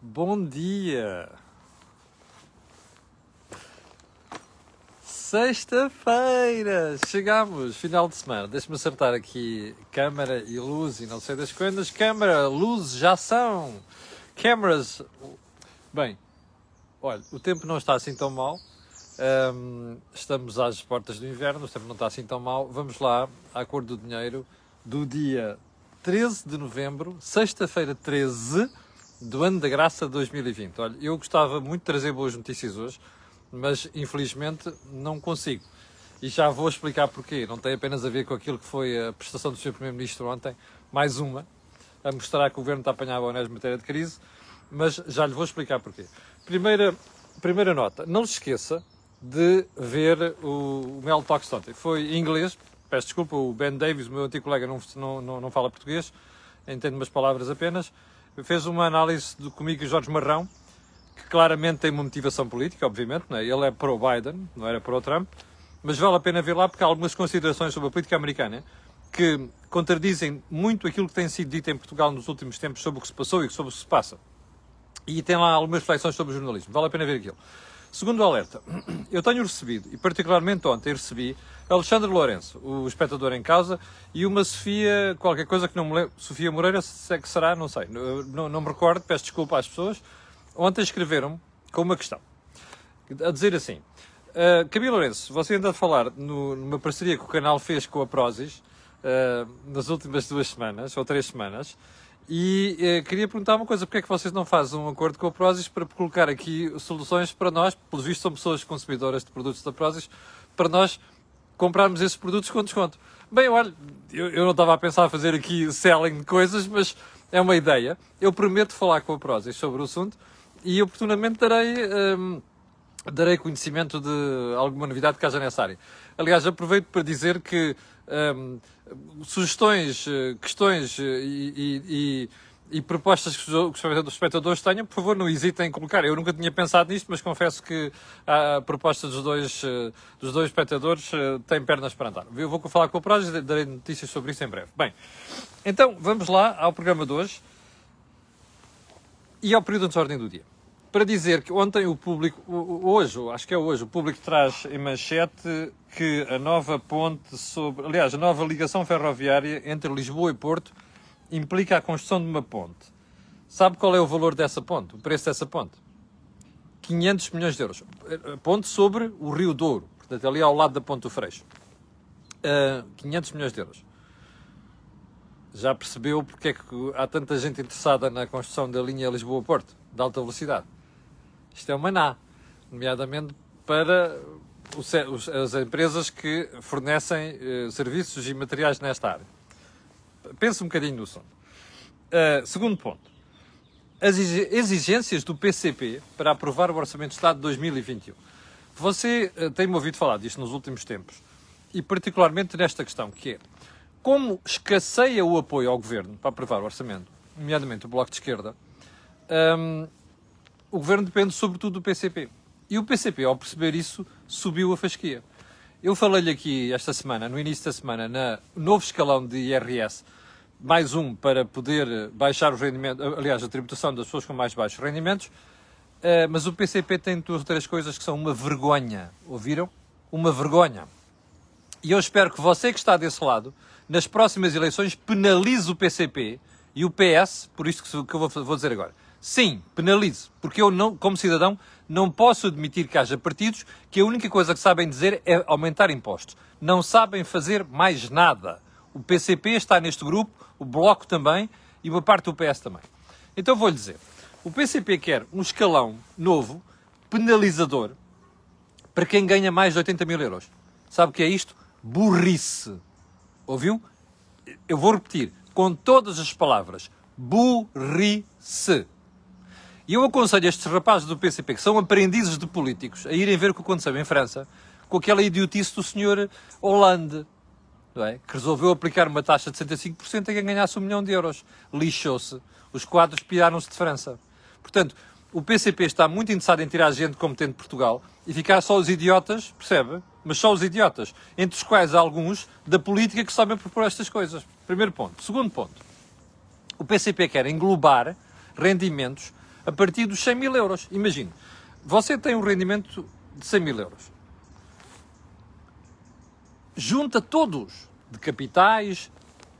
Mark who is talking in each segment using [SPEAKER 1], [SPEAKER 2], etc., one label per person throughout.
[SPEAKER 1] Bom dia! Sexta-feira! Chegamos, final de semana. Deixa-me acertar aqui câmara e luz e não sei das coisas. Câmara, luz, já são! Câmaras. Bem, olha, o tempo não está assim tão mal. Ahm, estamos às portas do inverno, o tempo não está assim tão mal. Vamos lá à cor do dinheiro do dia 13 de novembro, sexta-feira 13 do ano da graça de 2020. Olha, eu gostava muito de trazer boas notícias hoje, mas infelizmente não consigo. E já vou explicar porquê. Não tem apenas a ver com aquilo que foi a prestação do Sr. Primeiro-Ministro ontem, mais uma, a mostrar que o Governo está a apanhar bonés de matéria de crise, mas já lhe vou explicar porquê. Primeira, primeira nota, não se esqueça de ver o, o Mel Talks ontem. Foi em inglês, peço desculpa, o Ben Davis, o meu antigo colega, não, não, não fala português, entende umas palavras apenas, fez uma análise do, comigo e Jorge Marrão, que claramente tem uma motivação política, obviamente, não é? ele é pro-Biden, não era pro-Trump, mas vale a pena ver lá porque há algumas considerações sobre a política americana que contradizem muito aquilo que tem sido dito em Portugal nos últimos tempos sobre o que se passou e sobre o que se passa. E tem lá algumas reflexões sobre o jornalismo, vale a pena ver aquilo. Segundo alerta, eu tenho recebido, e particularmente ontem recebi, Alexandre Lourenço, o espectador em casa, e uma Sofia, qualquer coisa que não me lembro, Sofia Moreira, se é que será, não sei, não, não me recordo, peço desculpa às pessoas. Ontem escreveram com uma questão, a dizer assim, uh, Camilo Lourenço, você anda a falar no, numa parceria que o canal fez com a Prozis, uh, nas últimas duas semanas, ou três semanas, e eh, queria perguntar uma coisa: porque é que vocês não fazem um acordo com a Prozis para colocar aqui soluções para nós, pelos vistos são pessoas consumidoras de produtos da Prozis, para nós comprarmos esses produtos com desconto? Bem, olha, eu, eu não estava a pensar fazer aqui selling de coisas, mas é uma ideia. Eu prometo falar com a Prozis sobre o assunto e oportunamente darei. Hum, darei conhecimento de alguma novidade que haja nessa área. Aliás, aproveito para dizer que um, sugestões, eh, questões eh, e, e, e, propostas que os espectadores tenham, por favor, não hesitem em colocar. Eu nunca tinha pensado nisto, mas confesso que a proposta dos dois, eh, dos dois espectadores tem pernas para andar. Eu vou falar com o Prós e darei notícias sobre isso em breve. Bem, então vamos lá ao programa de hoje e ao período de ordem do dia para dizer que ontem o público, hoje, acho que é hoje, o público traz em manchete que a nova ponte sobre, aliás, a nova ligação ferroviária entre Lisboa e Porto implica a construção de uma ponte. Sabe qual é o valor dessa ponte? O preço dessa ponte? 500 milhões de euros. A ponte sobre o Rio Douro, portanto, ali ao lado da Ponte do Freixo. Uh, 500 milhões de euros. Já percebeu porque é que há tanta gente interessada na construção da linha Lisboa-Porto, de alta velocidade? Isto é uma maná, nomeadamente para as empresas que fornecem eh, serviços e materiais nesta área. Pense um bocadinho no som. Uh, segundo ponto. As exigências do PCP para aprovar o Orçamento de Estado de 2021. Você uh, tem-me ouvido falar disto nos últimos tempos, e particularmente nesta questão, que é como escasseia o apoio ao Governo para aprovar o Orçamento, nomeadamente o Bloco de Esquerda, um, o governo depende sobretudo do PCP. E o PCP, ao perceber isso, subiu a fasquia. Eu falei-lhe aqui esta semana, no início da semana, no novo escalão de IRS, mais um para poder baixar os rendimentos, aliás, a tributação das pessoas com mais baixos rendimentos, eh, mas o PCP tem duas ou três coisas que são uma vergonha. Ouviram? Uma vergonha. E eu espero que você que está desse lado, nas próximas eleições, penalize o PCP e o PS, por isto que eu vou dizer agora. Sim, penalize, porque eu, não, como cidadão, não posso admitir que haja partidos que a única coisa que sabem dizer é aumentar impostos. Não sabem fazer mais nada. O PCP está neste grupo, o Bloco também e uma parte do PS também. Então vou-lhe dizer: o PCP quer um escalão novo, penalizador, para quem ganha mais de 80 mil euros. Sabe o que é isto? Burrice. Ouviu? Eu vou repetir com todas as palavras: burrice. E eu aconselho estes rapazes do PCP, que são aprendizes de políticos, a irem ver o que aconteceu em França com aquela idiotice do senhor Hollande, é? que resolveu aplicar uma taxa de 65% a quem ganhasse um milhão de euros. Lixou-se. Os quadros piraram-se de França. Portanto, o PCP está muito interessado em tirar gente competente de Portugal e ficar só os idiotas, percebe? Mas só os idiotas, entre os quais alguns da política que sabem propor estas coisas. Primeiro ponto. Segundo ponto. O PCP quer englobar rendimentos a partir dos 100 mil euros. Imagine, você tem um rendimento de 100 mil euros. Junta todos, de capitais,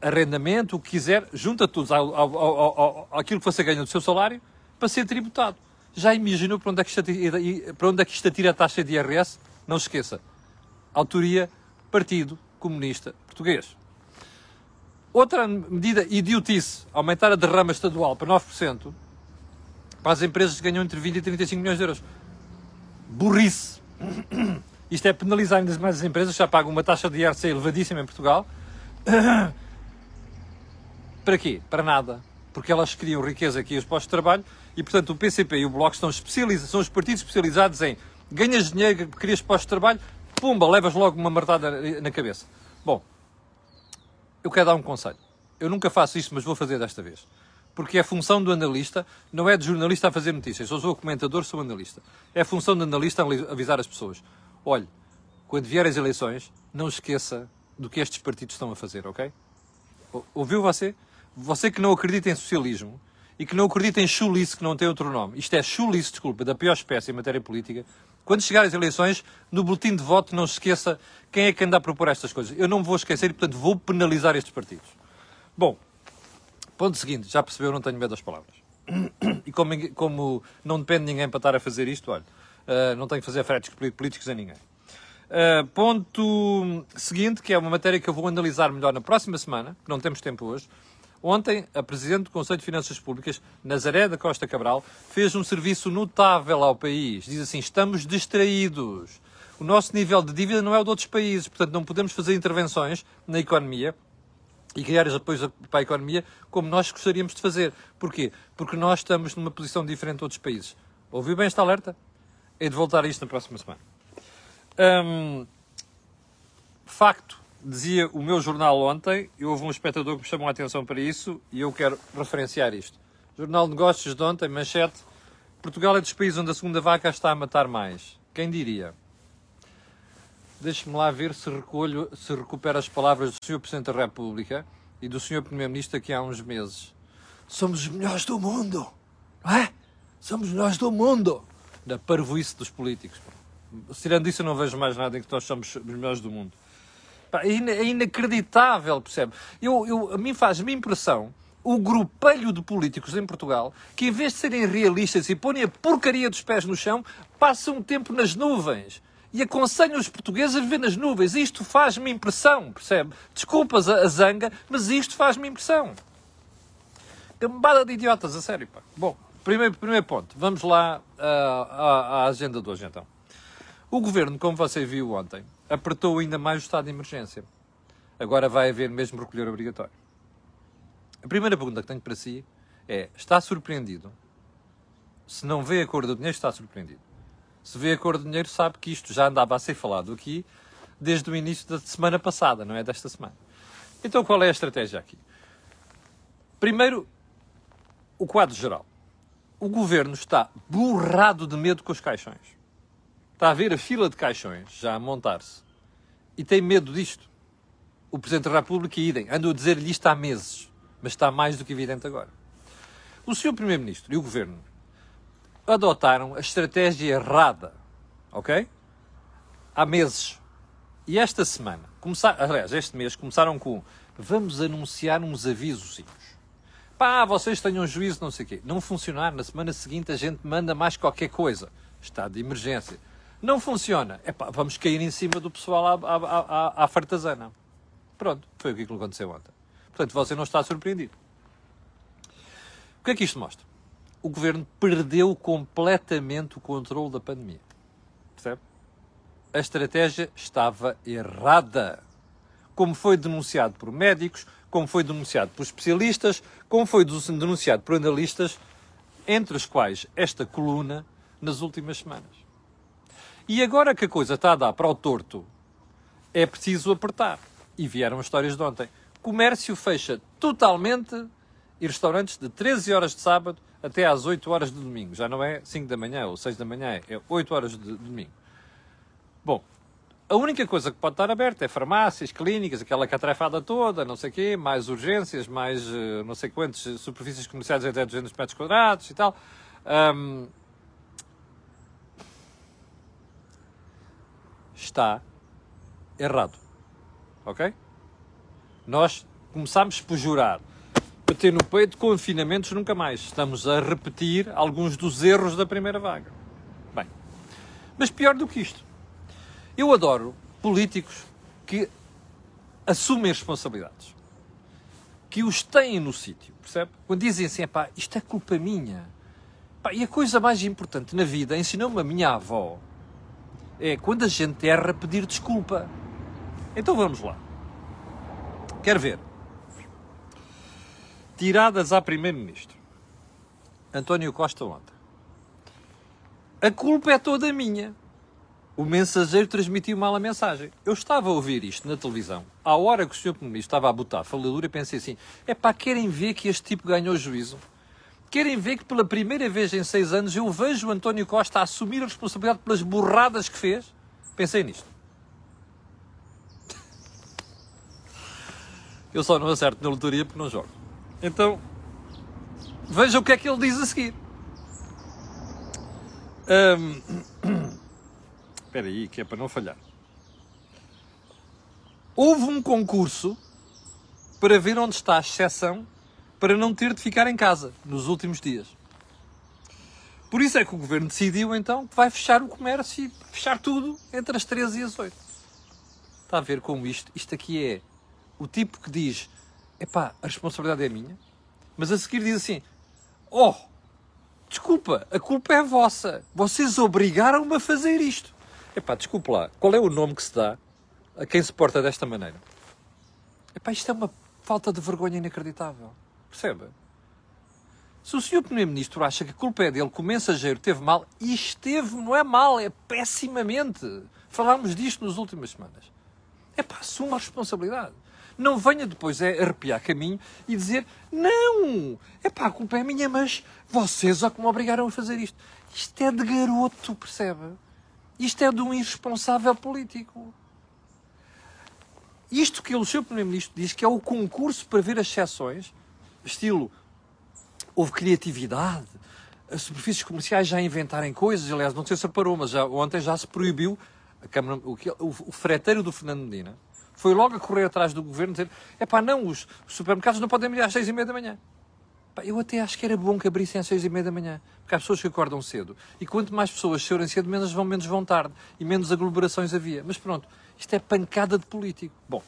[SPEAKER 1] arrendamento, o que quiser, junta todos ao, ao, ao, ao, aquilo que você ganha do seu salário para ser tributado. Já imaginou para onde é que atira, para onde é que isto atira a taxa de IRS? Não se esqueça. Autoria Partido Comunista Português. Outra medida idiotice, aumentar a derrama estadual para 9%, para as empresas que ganham entre 20 e 35 milhões de euros. Burrice. Isto é penalizar ainda mais as empresas já pagam uma taxa de IRC elevadíssima em Portugal. Para quê? Para nada. Porque elas criam riqueza aqui os postos de trabalho e, portanto, o PCP e o Bloco estão especializados, são os partidos especializados em ganhas dinheiro, crias postos de trabalho, pumba, levas logo uma martada na cabeça. Bom, eu quero dar um conselho. Eu nunca faço isto, mas vou fazer desta vez porque é função do analista, não é de jornalista a fazer notícias. Eu sou comentador, sou analista. É função do analista avisar as pessoas. Olhe, quando vierem as eleições, não esqueça do que estes partidos estão a fazer, ok? Ouviu você? Você que não acredita em socialismo e que não acredita em chulice, que não tem outro nome. Isto é chulice, desculpa, da pior espécie em matéria política. Quando chegar as eleições, no boletim de voto, não se esqueça quem é que anda a propor estas coisas. Eu não vou esquecer e, portanto, vou penalizar estes partidos. Bom, Ponto seguinte, já percebeu, não tenho medo das palavras. E como, como não depende de ninguém para estar a fazer isto, olha, uh, não tenho que fazer fretes políticos a ninguém. Uh, ponto seguinte, que é uma matéria que eu vou analisar melhor na próxima semana, que não temos tempo hoje. Ontem, a Presidente do Conselho de Finanças Públicas, Nazaré da Costa Cabral, fez um serviço notável ao país. Diz assim: estamos distraídos. O nosso nível de dívida não é o de outros países, portanto, não podemos fazer intervenções na economia e criar os apoios para a economia como nós gostaríamos de fazer. Porquê? Porque nós estamos numa posição diferente de outros países. Ouviu bem esta alerta? É de voltar a isto na próxima semana. Hum, facto, dizia o meu jornal ontem, e houve um espectador que me chamou a atenção para isso, e eu quero referenciar isto. Jornal de Negócios de ontem, manchete, Portugal é dos países onde a segunda vaca está a matar mais. Quem diria? Deixe-me lá ver se recolho, se recupero as palavras do Sr. Presidente da República e do Sr. Primeiro-Ministro aqui há uns meses. Somos os melhores do mundo, não é? Somos os melhores do mundo. Da parvoíce dos políticos. Tirando isso, eu não vejo mais nada em que nós somos os melhores do mundo. É, é inacreditável, percebe? Eu, eu, a mim faz-me impressão o grupelho de políticos em Portugal que, em vez de serem realistas e porem a porcaria dos pés no chão, passam tempo nas nuvens e aconselham os portugueses a viver nas nuvens. Isto faz-me impressão, percebe? Desculpas a, zanga, mas isto faz-me impressão. Gambada de idiotas, a sério, pá. Bom, primeiro, primeiro ponto. Vamos lá uh, à, à agenda de hoje, então. O governo, como você viu ontem, apertou ainda mais o estado de emergência. Agora vai haver mesmo recolher obrigatório. A primeira pergunta que tenho para si é: está surpreendido? Se não vê a cor do dinheiro, está surpreendido se vê a cor do dinheiro, sabe que isto já andava a ser falado aqui desde o início da semana passada, não é desta semana. Então qual é a estratégia aqui? Primeiro, o quadro geral. O governo está borrado de medo com os caixões. Está a ver a fila de caixões já a montar-se e tem medo disto. O Presidente da República, idem, andou a dizer-lhe isto há meses, mas está mais do que evidente agora. O Sr. Primeiro-Ministro e o Governo adotaram a estratégia errada, ok? Há meses. E esta semana, começar, aliás, este mês, começaram com vamos anunciar uns avisos. Pá, vocês tenham juízo, não sei o quê. Não funcionar, na semana seguinte a gente manda mais qualquer coisa. Estado de emergência. Não funciona. É pá, vamos cair em cima do pessoal à, à, à, à fartazana. Pronto, foi o que aconteceu ontem. Portanto, você não está surpreendido. O que é que isto mostra? O governo perdeu completamente o controle da pandemia. Percebe? A estratégia estava errada. Como foi denunciado por médicos, como foi denunciado por especialistas, como foi denunciado por analistas, entre os quais esta coluna nas últimas semanas. E agora que a coisa está a dar para o torto, é preciso apertar. E vieram as histórias de ontem. Comércio fecha totalmente e restaurantes de 13 horas de sábado até às 8 horas de domingo. Já não é 5 da manhã ou 6 da manhã, é 8 horas de domingo. Bom, a única coisa que pode estar aberta é farmácias, clínicas, aquela catrefada toda, não sei o quê, mais urgências, mais eh, não sei quantas superfícies comerciais até 200 metros quadrados e tal. Um, está errado. Ok? Nós começámos por jurar. Bater no peito, confinamentos nunca mais. Estamos a repetir alguns dos erros da primeira vaga. Bem, mas pior do que isto. Eu adoro políticos que assumem responsabilidades. Que os têm no sítio, percebe? Quando dizem assim, pá, isto é culpa minha. Pá, e a coisa mais importante na vida, ensinou-me a minha avó, é quando a gente erra pedir desculpa. Então vamos lá. Quer ver? Tiradas a Primeiro-Ministro. António Costa ontem. A culpa é toda minha. O mensageiro transmitiu mal a mensagem. Eu estava a ouvir isto na televisão. À hora que o Sr. Primeiro-Ministro estava a botar faladura, pensei assim: é pá, querem ver que este tipo ganhou juízo? Querem ver que pela primeira vez em seis anos eu vejo o António Costa a assumir a responsabilidade pelas burradas que fez? Pensei nisto. Eu só não acerto na lotaria porque não jogo. Então, veja o que é que ele diz a seguir. Espera aí, que é para não falhar. Houve um concurso para ver onde está a exceção para não ter de ficar em casa nos últimos dias. Por isso é que o governo decidiu então que vai fechar o comércio e fechar tudo entre as 13 e as 8. Está a ver como isto? Isto aqui é o tipo que diz: epá, a responsabilidade é minha, mas a seguir diz assim: oh, desculpa, a culpa é vossa, vocês obrigaram-me a fazer isto. Epá, desculpa lá, qual é o nome que se dá a quem se porta desta maneira? Epá, isto é uma falta de vergonha inacreditável. Percebe? Se o senhor Primeiro-Ministro acha que a culpa é dele, que o mensageiro teve mal, e esteve, não é mal, é pessimamente. Falámos disto nas últimas semanas. É para assumir a responsabilidade. Não venha depois é arrepiar caminho e dizer não, é pá, a culpa é minha, mas vocês é que me obrigaram a fazer isto. Isto é de garoto, percebe? Isto é de um irresponsável político. Isto que o seu Primeiro-Ministro diz que é o concurso para ver as exceções, estilo, houve criatividade, as superfícies comerciais já inventarem coisas, aliás, não sei se reparou, mas já, ontem já se proibiu a Câmara, o, o, o freteiro do Fernando Medina foi logo a correr atrás do governo dizer: é pá, não, os, os, supermercados não podem abrir às seis e meia da manhã. Pá, eu até acho que era bom que abrissem às seis e meia da manhã, porque há pessoas que acordam cedo. E quanto mais pessoas chorem cedo, menos vão, menos vão tarde. E menos aglomerações havia. Mas pronto, isto é pancada de político. Bom,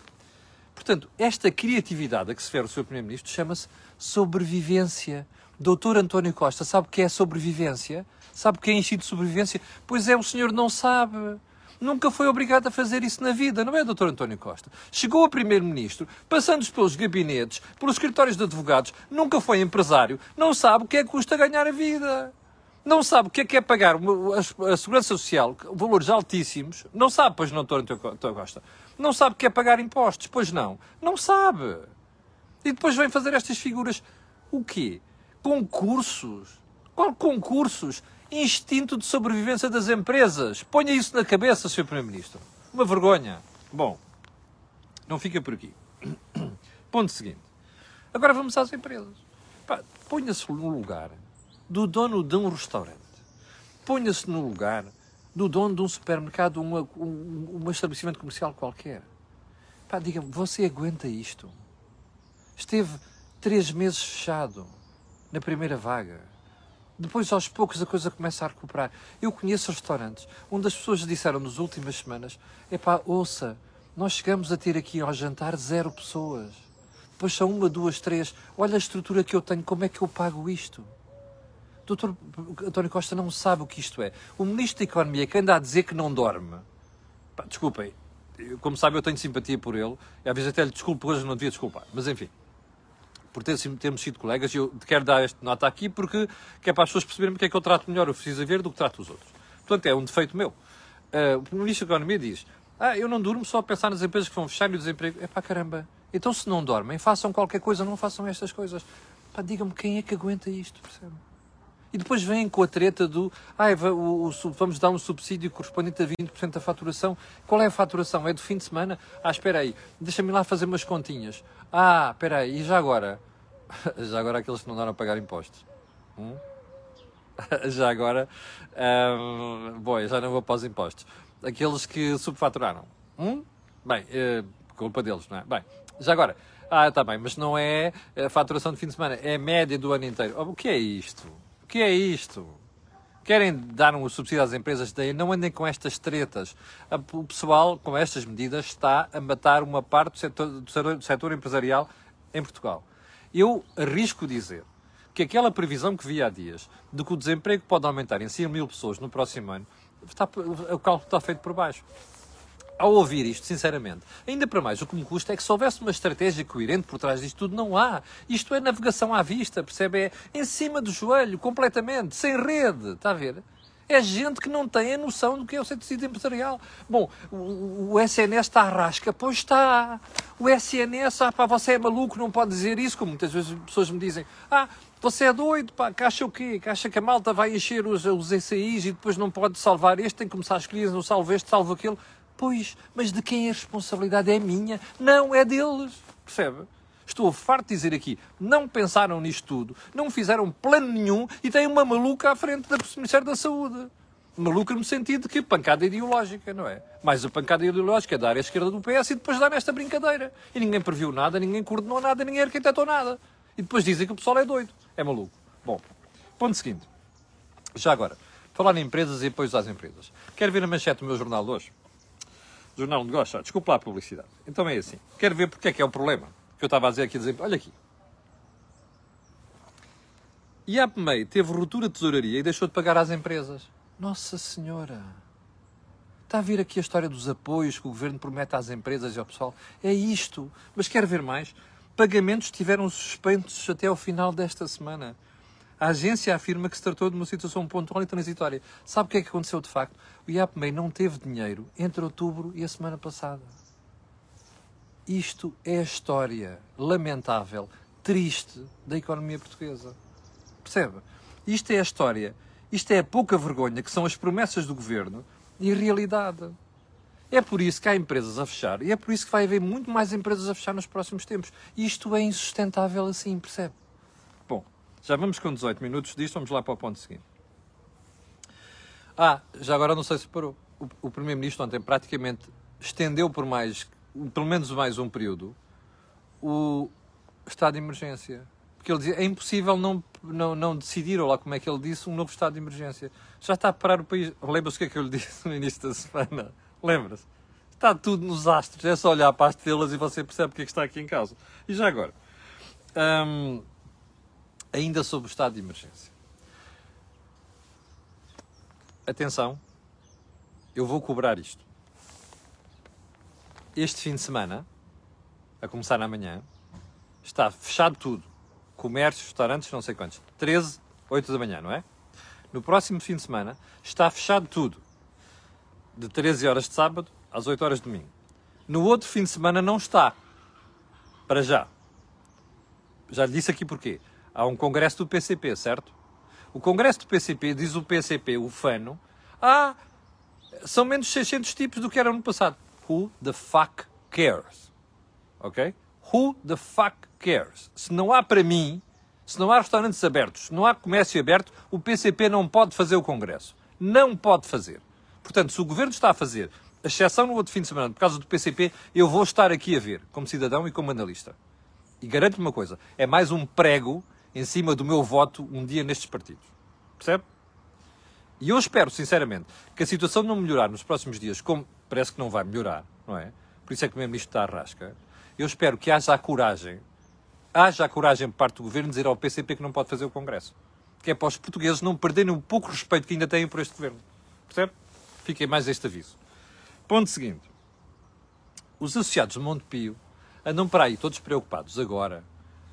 [SPEAKER 1] portanto, esta criatividade a que se refere o Sr. Primeiro-Ministro chama-se sobrevivência. Doutor António Costa sabe o que é sobrevivência? Sabe o que é enchido de sobrevivência? Pois é, o senhor não sabe nunca foi obrigado a fazer isso na vida, não é, Dr. António Costa? Chegou a Primeiro-Ministro, passando pelos gabinetes, pelos escritórios de advogados, nunca foi empresário, não sabe o que é que custa ganhar a vida. Não sabe o que é que é pagar a Segurança Social, valores altíssimos. Não sabe, pois não, Dr. António Costa. Não sabe o que é pagar impostos, pois não. Não sabe. E depois vem fazer estas figuras. O quê? Concursos. Qual concursos? Instinto de sobrevivência das empresas. Ponha isso na cabeça, Sr. Primeiro-Ministro. Uma vergonha. Bom, não fica por aqui. Ponto seguinte. Agora vamos às empresas. Ponha-se no lugar do dono de um restaurante. Ponha-se no lugar do dono de um supermercado, um, um, um estabelecimento comercial qualquer. diga-me, você aguenta isto? Esteve três meses fechado na primeira vaga depois, aos poucos, a coisa começa a recuperar. Eu conheço restaurantes onde as pessoas disseram nas últimas semanas: epá, ouça, nós chegamos a ter aqui ao jantar zero pessoas. Depois são uma, duas, três. Olha a estrutura que eu tenho, como é que eu pago isto? Doutor António Costa não sabe o que isto é. O Ministro da Economia que anda a dizer que não dorme. Pá, desculpem, como sabe, eu tenho simpatia por ele. Às vezes até lhe desculpo, hoje não devia desculpar. Mas enfim por ter, termos sido colegas, e eu quero dar esta nota aqui porque que é para as pessoas perceberem porque é que eu trato melhor o Precisa Ver do que trato os outros. Portanto, é um defeito meu. Uh, o Primeiro-Ministro da Economia diz: Ah, eu não durmo só a pensar nas empresas que vão fechar e o desemprego. É pá, caramba. Então, se não dormem, façam qualquer coisa, não façam estas coisas. Pá, digam-me quem é que aguenta isto, percebe? E depois vêm com a treta do ah, vamos dar um subsídio correspondente a 20% da faturação. Qual é a faturação? É do fim de semana? Ah, espera aí, deixa-me lá fazer umas continhas. Ah, espera aí, e já agora? Já agora aqueles que não deram a pagar impostos. Hum? já agora, um, bom, já não vou para os impostos. Aqueles que subfaturaram. Hum? Bem, uh, culpa deles, não é? Bem, já agora, ah, está bem, mas não é a faturação de fim de semana, é a média do ano inteiro. O que é isto? Que é isto? Querem dar um subsídio às empresas, daí não andem com estas tretas. O pessoal, com estas medidas, está a matar uma parte do setor, do setor empresarial em Portugal. Eu arrisco dizer que aquela previsão que vi há dias de que o desemprego pode aumentar em 100 mil pessoas no próximo ano, está, o cálculo está feito por baixo. Ao ouvir isto, sinceramente, ainda para mais, o que me custa é que se houvesse uma estratégia coerente por trás disto tudo, não há. Isto é navegação à vista, percebe? É em cima do joelho, completamente, sem rede, está a ver? É gente que não tem a noção do que é o tecido empresarial. Bom, o, o SNS está à rasca. Pois está. O SNS, ah pá, você é maluco, não pode dizer isso, como muitas vezes pessoas me dizem. Ah, você é doido, pá, que acha o quê? Que acha que a malta vai encher os, os ECIs e depois não pode salvar este, tem que começar a escolher, não salvo este, salvo aquele. Pois, mas de quem é a responsabilidade? É minha? Não, é deles. Percebe? Estou farto de dizer aqui, não pensaram nisto tudo, não fizeram plano nenhum e têm uma maluca à frente do Ministério da Saúde. Maluca no sentido de que pancada ideológica, não é? Mais a pancada ideológica é da área esquerda do PS e depois dá nesta brincadeira. E ninguém previu nada, ninguém coordenou nada, ninguém arquitetou nada. E depois dizem que o pessoal é doido. É maluco. Bom, ponto seguinte. Já agora, falar em empresas e apoios às empresas. Quero ver a manchete do meu jornal hoje? Jornal de Negócios. Desculpa lá a publicidade. Então é assim. Quero ver porque é que é o problema que eu estava a dizer aqui, dizer, olha aqui. E a APMEI teve ruptura de tesouraria e deixou de pagar às empresas. Nossa Senhora! Está a vir aqui a história dos apoios que o governo promete às empresas e ao pessoal. É isto. Mas quer ver mais? Pagamentos estiveram suspensos até ao final desta semana. A agência afirma que se tratou de uma situação pontual e transitória. Sabe o que é que aconteceu de facto? O IAPMEI não teve dinheiro entre outubro e a semana passada. Isto é a história lamentável, triste da economia portuguesa. Percebe? Isto é a história, isto é a pouca vergonha que são as promessas do governo e a realidade. É por isso que há empresas a fechar e é por isso que vai haver muito mais empresas a fechar nos próximos tempos. Isto é insustentável assim, percebe? Já vamos com 18 minutos disto, vamos lá para o ponto seguinte. Ah, já agora não sei se parou. O, o Primeiro-Ministro ontem praticamente estendeu por mais pelo menos mais um período, o estado de emergência. Porque ele dizia, é impossível não, não, não decidir, ou lá como é que ele disse, um novo estado de emergência. Já está a parar o país. Lembra-se o que é que eu lhe disse no início da semana? Lembra-se? Está tudo nos astros. É só olhar para as estrelas e você percebe o que é que está aqui em causa. E já agora, ainda sobre o estado de emergência. Atenção, eu vou cobrar isto este fim de semana, a começar amanhã, está fechado tudo. Comércios, restaurantes, não sei quantos. 13, 8 da manhã, não é? No próximo fim de semana está fechado tudo. De 13 horas de sábado às 8 horas de domingo. No outro fim de semana não está. Para já. Já lhe disse aqui porquê. Há um congresso do PCP, certo? O congresso do PCP, diz o PCP, o FANO, ah, são menos 600 tipos do que era no passado. Who the fuck cares? Ok? Who the fuck cares? Se não há para mim, se não há restaurantes abertos, se não há comércio aberto, o PCP não pode fazer o Congresso. Não pode fazer. Portanto, se o Governo está a fazer, a exceção no outro fim de semana, por causa do PCP, eu vou estar aqui a ver, como cidadão e como analista. E garanto-lhe uma coisa, é mais um prego em cima do meu voto um dia nestes partidos. Percebe? E eu espero, sinceramente, que a situação não melhorar nos próximos dias, como parece que não vai melhorar, não é? Por isso é que o Primeiro-Ministro está à rasca. Eu espero que haja a coragem, haja a coragem por parte do Governo dizer ao PCP que não pode fazer o Congresso. Que é para os portugueses não perderem o pouco respeito que ainda têm por este Governo. Percebe? Fiquem mais este aviso. Ponto seguinte. Os associados de Montepio andam para aí todos preocupados agora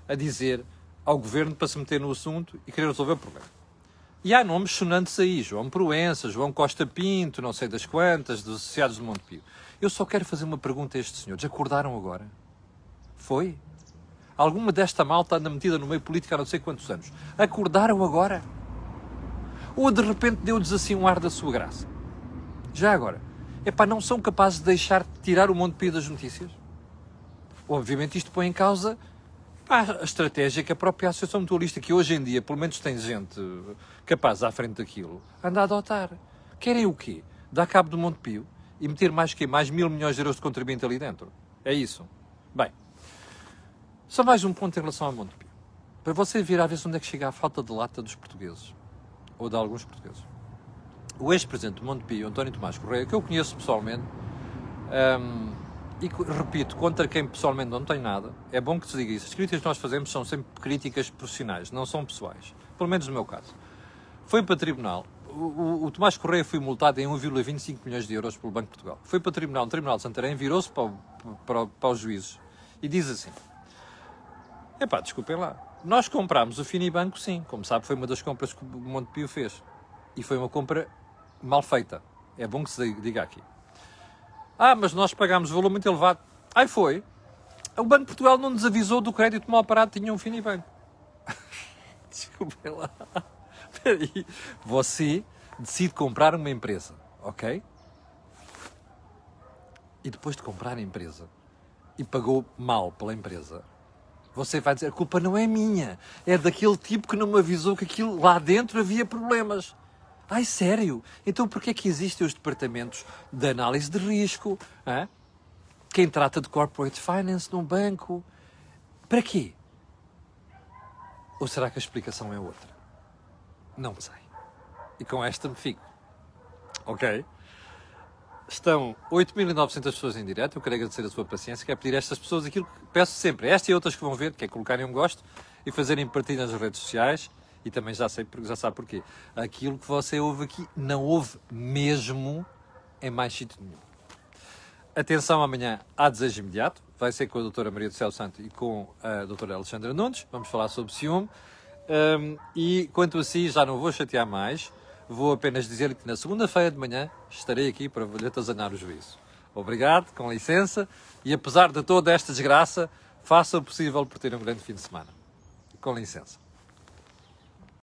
[SPEAKER 1] a dizer ao Governo para se meter no assunto e querer resolver o problema. E há nomes sonantes aí, João Proença, João Costa Pinto, não sei das quantas, dos associados de Montepio. Eu só quero fazer uma pergunta a estes senhores. Acordaram agora? Foi? Alguma desta malta anda metida no meio político há não sei quantos anos. Acordaram agora? Ou de repente deu-lhes assim um ar da sua graça? Já agora, é para não são capazes de deixar de tirar o Montepio das notícias? Obviamente isto põe em causa a estratégia que a própria Associação Mutualista, que hoje em dia, pelo menos tem gente capaz à frente daquilo, anda a adotar. Querem o quê? Dar cabo do Montepio e meter mais que mais mil milhões de euros de contribuinte ali dentro. É isso. Bem, só mais um ponto em relação ao Montepio. Para você ver a ver onde é que chega a falta de lata dos portugueses. Ou de alguns portugueses. O ex-presidente do Montepio, António Tomás Correia, que eu conheço pessoalmente, hum, e repito, contra quem pessoalmente não tem nada, é bom que se diga isso. As críticas que nós fazemos são sempre críticas profissionais, não são pessoais. Pelo menos no meu caso. Foi para tribunal. O, o, o Tomás Correia foi multado em 1,25 milhões de euros pelo Banco de Portugal. Foi para o tribunal, o Tribunal de Santarém, virou-se para, para, para os juízes e diz assim: Epá, desculpem lá, nós comprámos o Finibanco, sim, como sabe, foi uma das compras que o Montepio fez. E foi uma compra mal feita. É bom que se diga aqui. Ah, mas nós pagámos valor muito elevado. Aí foi. O Banco de Portugal não nos avisou do crédito mal parado, tinha um Finibanco. Desculpem lá. Peraí. Você decide comprar uma empresa, ok? E depois de comprar a empresa e pagou mal pela empresa, você vai dizer: a culpa não é minha, é daquele tipo que não me avisou que aquilo lá dentro havia problemas. Ai, sério? Então porquê é que existem os departamentos de análise de risco? Hein? Quem trata de corporate finance num banco? Para quê? Ou será que a explicação é outra? Não sei. E com esta me fico. Ok? Estão 8.900 pessoas em direto. Eu quero agradecer a sua paciência. Quero pedir a estas pessoas aquilo que peço sempre. Esta e outras que vão ver, que é colocarem um gosto e fazerem partilha nas redes sociais e também já, sei, já sabe porquê. Aquilo que você ouve aqui não ouve mesmo em mais sítio nenhum. Atenção amanhã há desejo imediato. Vai ser com a doutora Maria do Céu Santo e com a doutora Alexandra Nunes. Vamos falar sobre ciúme. Um, e quanto a si, já não vou chatear mais. Vou apenas dizer que na segunda-feira de manhã estarei aqui para lhe atazanar o juízo. Obrigado, com licença. E apesar de toda esta desgraça, faça o possível por ter um grande fim de semana. Com licença.